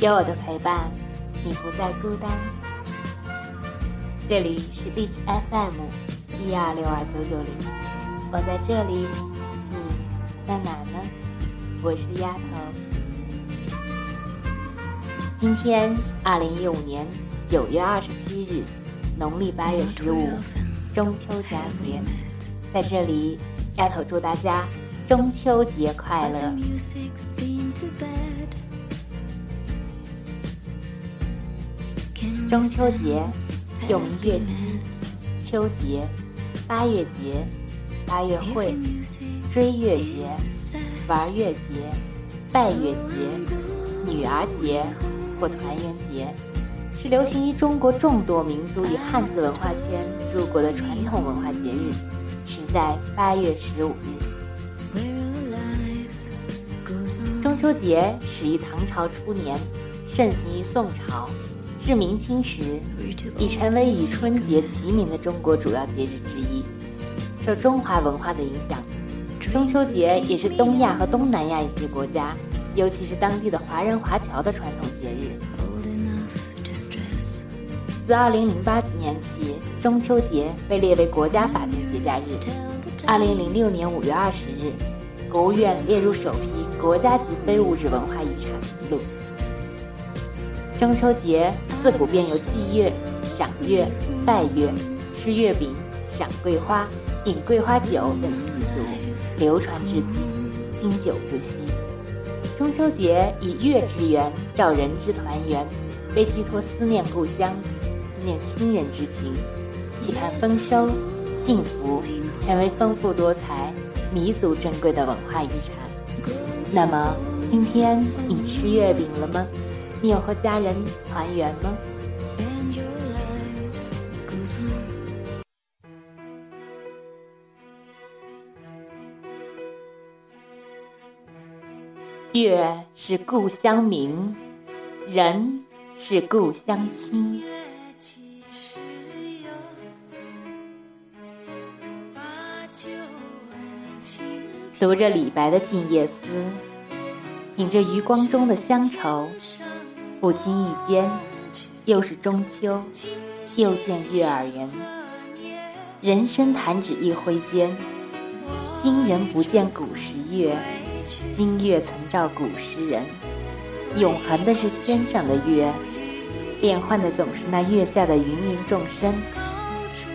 有我的陪伴，你不再孤单。这里是 D FM 一二六二九九零，我在这里，你在哪呢？我是丫头。今天二零一五年九月二十七日，农历八月十五，中秋佳节，在这里，丫头祝大家中秋节快乐。中秋节又名月夕、秋节、八月节、八月会、追月节、玩月节、拜月节、女儿节或团圆节，是流行于中国众多民族与汉字文化圈入国的传统文化节日，始在八月十五日。中秋节始于唐朝初年，盛行于宋朝。至明清时，已成为与春节齐名的中国主要节日之一。受中华文化的影响，中秋节也是东亚和东南亚一些国家，尤其是当地的华人华侨的传统节日。自2008年起，中秋节被列为国家法定节假日。2006年5月20日，国务院列入首批国家级非物质文化遗产名录。中秋节自古便有祭月、赏月、拜月、吃月饼、赏桂花、饮桂花酒等习俗，流传至今，经久不息。中秋节以月之圆，照人之团圆，被寄托思念故乡、思念亲人之情，期盼丰收、幸福，成为丰富多彩、弥足珍贵的文化遗产。那么，今天你吃月饼了吗？你有和家人团圆吗？月是故乡明，人是故乡亲。读着李白的《静夜思》，品着余光中的乡愁。不经意间，又是中秋，又见月儿圆。人生弹指一挥间，今人不见古时月，今月曾照古时人。永恒的是天上的月，变幻的总是那月下的芸芸众生。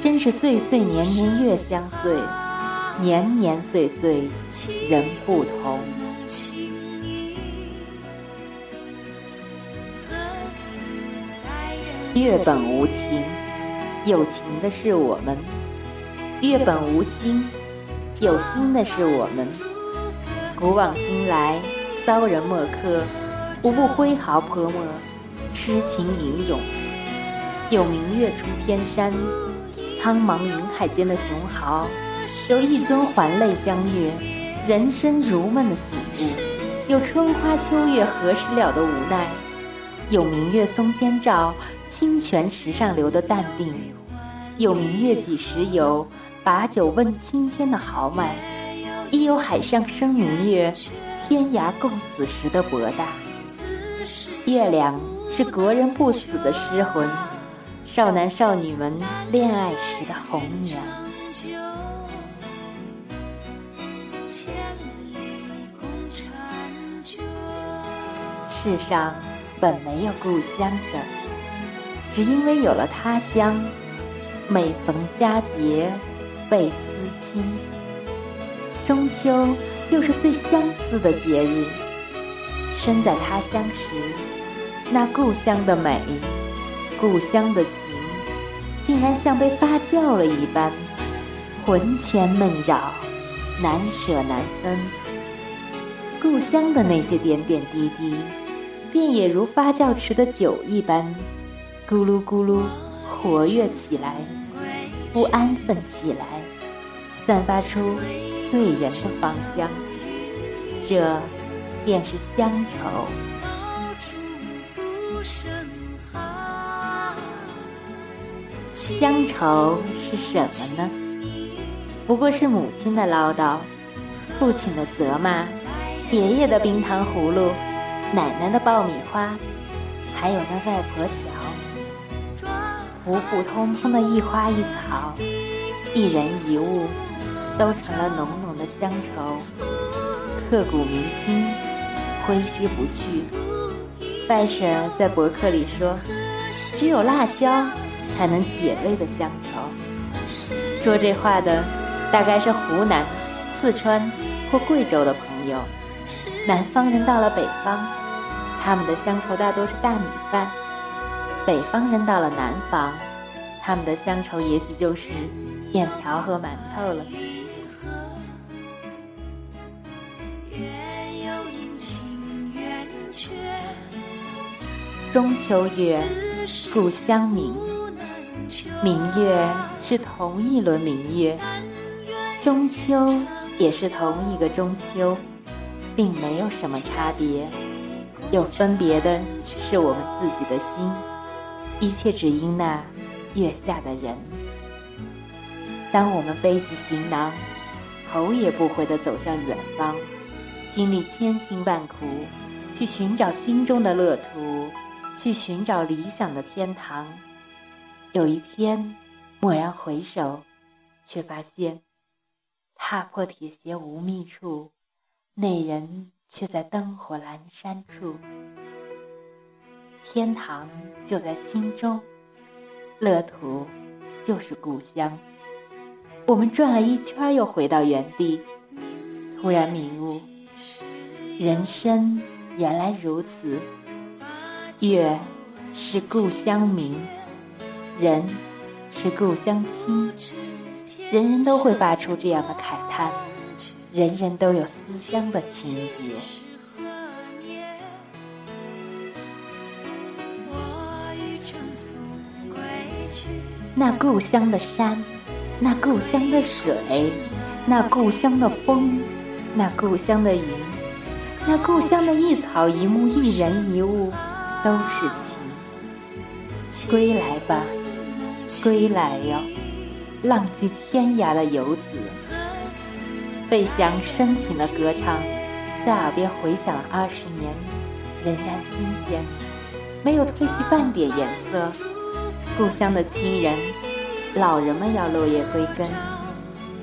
真是岁岁年年月相随，年年岁岁人不同。月本无情，有情的是我们；月本无心，有心的是我们。古往今来，骚人墨客无不挥毫泼墨，痴情吟咏。有明月出天山，苍茫云海间的雄豪；有一尊还酹江月，人生如梦的醒悟；有春花秋月何时了的无奈；有明月松间照。清泉石上流的淡定，有明月几时有，把酒问青天的豪迈；亦有海上生明月，天涯共此时的博大。月亮是国人不死的诗魂，少男少女们恋爱时的红娘。世上本没有故乡的。只因为有了他乡，每逢佳节倍思亲。中秋又是最相似的节日。身在他乡时，那故乡的美，故乡的情，竟然像被发酵了一般，魂牵梦绕，难舍难分。故乡的那些点点滴滴，便也如发酵池的酒一般。咕噜咕噜，活跃起来，不安分起来，散发出醉人的芳香。这便是乡愁。乡愁是什么呢？不过是母亲的唠叨，父亲的责骂，爷爷的冰糖葫芦，奶奶的爆米花。还有那外婆，普普通通的一花一草，一人一物，都成了浓浓的乡愁，刻骨铭心，挥之不去。外甥在博客里说：“只有辣椒才能解味的乡愁。”说这话的大概是湖南、四川或贵州的朋友。南方人到了北方，他们的乡愁大多是大米饭；北方人到了南方，他们的乡愁也许就是面条和馒头了。中秋月，故乡明。明月是同一轮明月，中秋也是同一个中秋。并没有什么差别，有分别的是我们自己的心。一切只因那月下的人。当我们背起行囊，头也不回地走向远方，经历千辛万苦，去寻找心中的乐土，去寻找理想的天堂。有一天，蓦然回首，却发现踏破铁鞋无觅处。那人却在灯火阑珊处，天堂就在心中，乐土就是故乡。我们转了一圈，又回到原地，突然明悟：人生原来如此。月是故乡明，人是故乡亲，人人都会发出这样的慨叹。人人都有思乡的情节。那故乡的山，那故乡的水，那故乡的风，那故乡的云，那故乡的一草一木一人一物，都是情。归来吧，归来哟，浪迹天涯的游子。费翔深情的歌唱，在耳边回响了二十年，仍然新鲜，没有褪去半点颜色。故乡的亲人，老人们要落叶归根，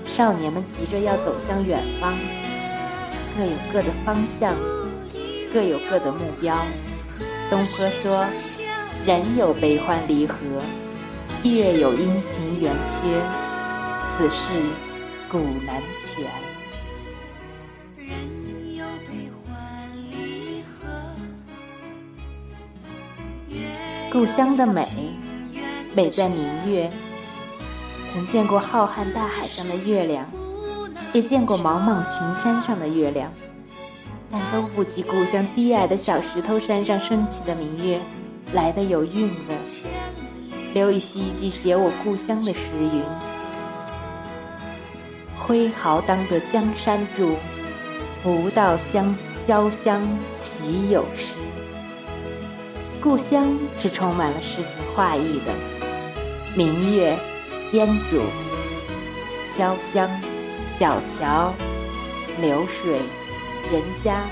少年们急着要走向远方，各有各的方向，各有各的目标。东坡说：“人有悲欢离合，月有阴晴圆缺，此事古难全。”故乡的美，美在明月。曾见过浩瀚大海上的月亮，也见过茫茫群山上的月亮，但都不及故乡低矮的小石头山上升起的明月来的有韵味。刘禹锡一句写我故乡的诗云：“挥毫当得江山住，不到乡潇湘岂有诗。”故乡是充满了诗情画意的，明月、烟渚、潇湘、小桥、流水、人家、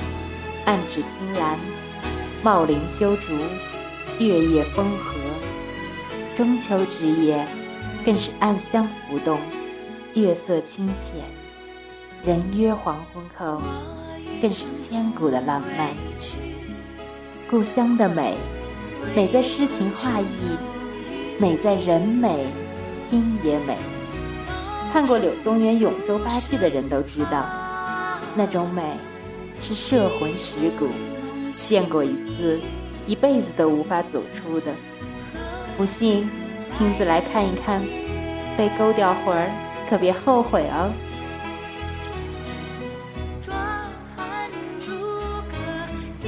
岸芷汀兰、茂林修竹、月夜风和。中秋之夜，更是暗香浮动，月色清浅，人约黄昏后，更是千古的浪漫。故乡的美。美在诗情画意，美在人美心也美。看过柳宗元《永州八记》的人都知道，那种美是摄魂蚀骨，见过一次，一辈子都无法走出的。不信，亲自来看一看，被勾掉魂儿，可别后悔哦。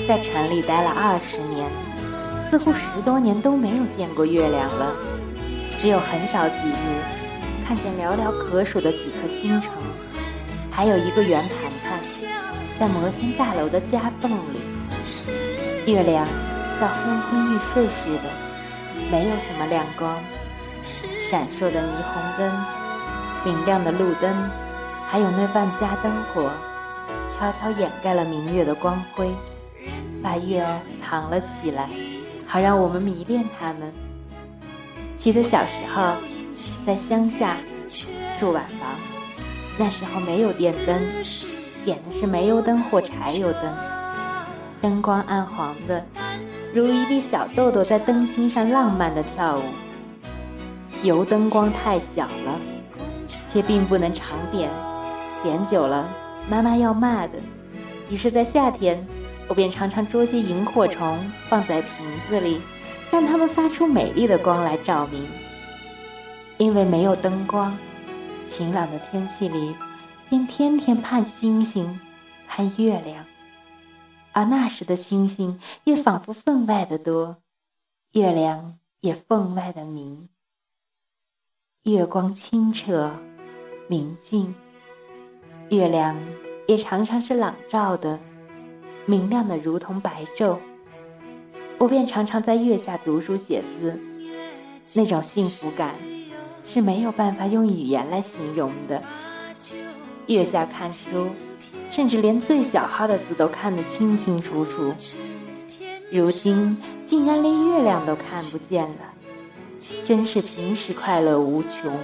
在城里待了二十年。似乎十多年都没有见过月亮了，只有很少几日看见寥寥可数的几颗星辰，还有一个圆盘盘在摩天大楼的夹缝里。月亮像昏昏欲睡似的，没有什么亮光，闪烁的霓虹灯、明亮的路灯，还有那万家灯火，悄悄掩盖了明月的光辉，把月儿藏了起来。好让我们迷恋它们。记得小时候在乡下住瓦房，那时候没有电灯，点的是煤油灯或柴油灯，灯光暗黄的，如一粒小豆豆在灯芯上浪漫的跳舞。油灯光太小了，却并不能常点，点久了妈妈要骂的。于是，在夏天，我便常常捉些萤火虫放在瓶子里，让它们发出美丽的光来照明。因为没有灯光，晴朗的天气里，便天天盼星星，盼月亮，而那时的星星也仿佛分外的多，月亮也分外的明。月光清澈明净，月亮也常常是朗照的，明亮的如同白昼。我便常常在月下读书写字，那种幸福感是没有办法用语言来形容的。月下看书，甚至连最小号的字都看得清清楚楚。如今竟然连月亮都看不见了。真是平时快乐无穷，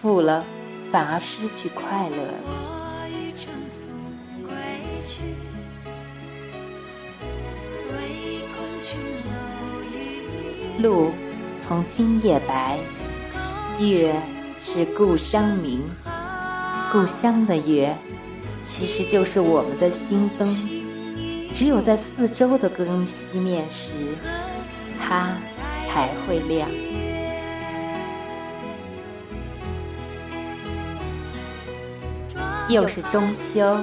富了反而失去快乐了路从今夜白，月是故乡明。故乡的月，其实就是我们的心灯。只有在四周的灯熄灭时，它。才会亮。又是中秋，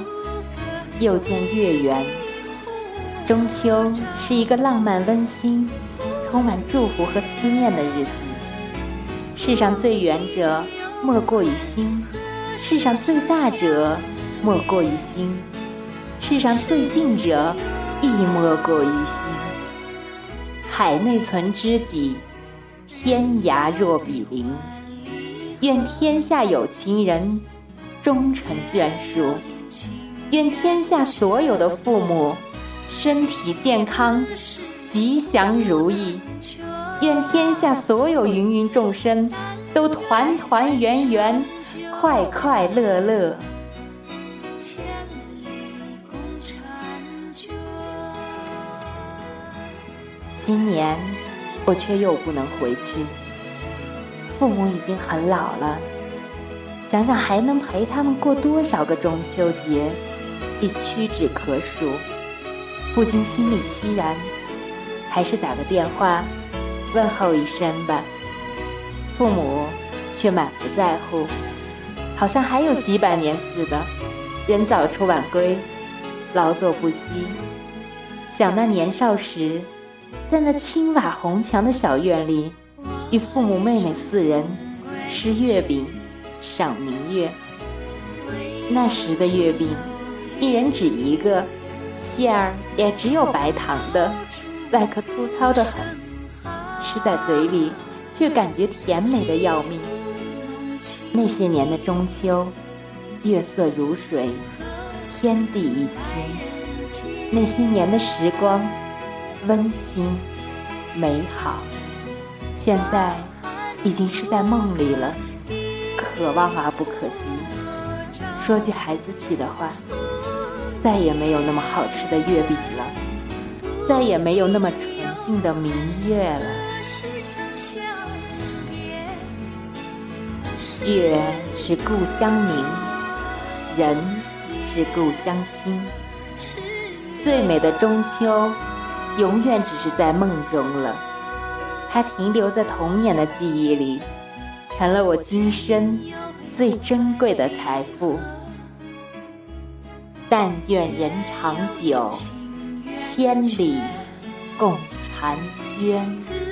又见月圆。中秋是一个浪漫温馨、充满祝福和思念的日子。世上最远者，莫过于心；世上最大者，莫过于心；世上最近者，亦莫过于心。海内存知己，天涯若比邻。愿天下有情人终成眷属。愿天下所有的父母身体健康，吉祥如意。愿天下所有芸芸众生都团团圆圆，快快乐乐。今年我却又不能回去，父母已经很老了，想想还能陪他们过多少个中秋节，已屈指可数，不禁心里凄然，还是打个电话问候一声吧。父母却满不在乎，好像还有几百年似的，人早出晚归，劳作不息。想那年少时。在那青瓦红墙的小院里，与父母、妹妹四人吃月饼、赏明月。那时的月饼，一人只一个，馅儿也只有白糖的，外壳粗糙的很，吃在嘴里却感觉甜美的要命。那些年的中秋，月色如水，天地一清。那些年的时光。温馨、美好，现在已经是在梦里了，可望而不可及。说句孩子气的话，再也没有那么好吃的月饼了，再也没有那么纯净的明月了。月是故乡明，人是故乡亲。最美的中秋。永远只是在梦中了，它停留在童年的记忆里，成了我今生最珍贵的财富。但愿人长久，千里共婵娟。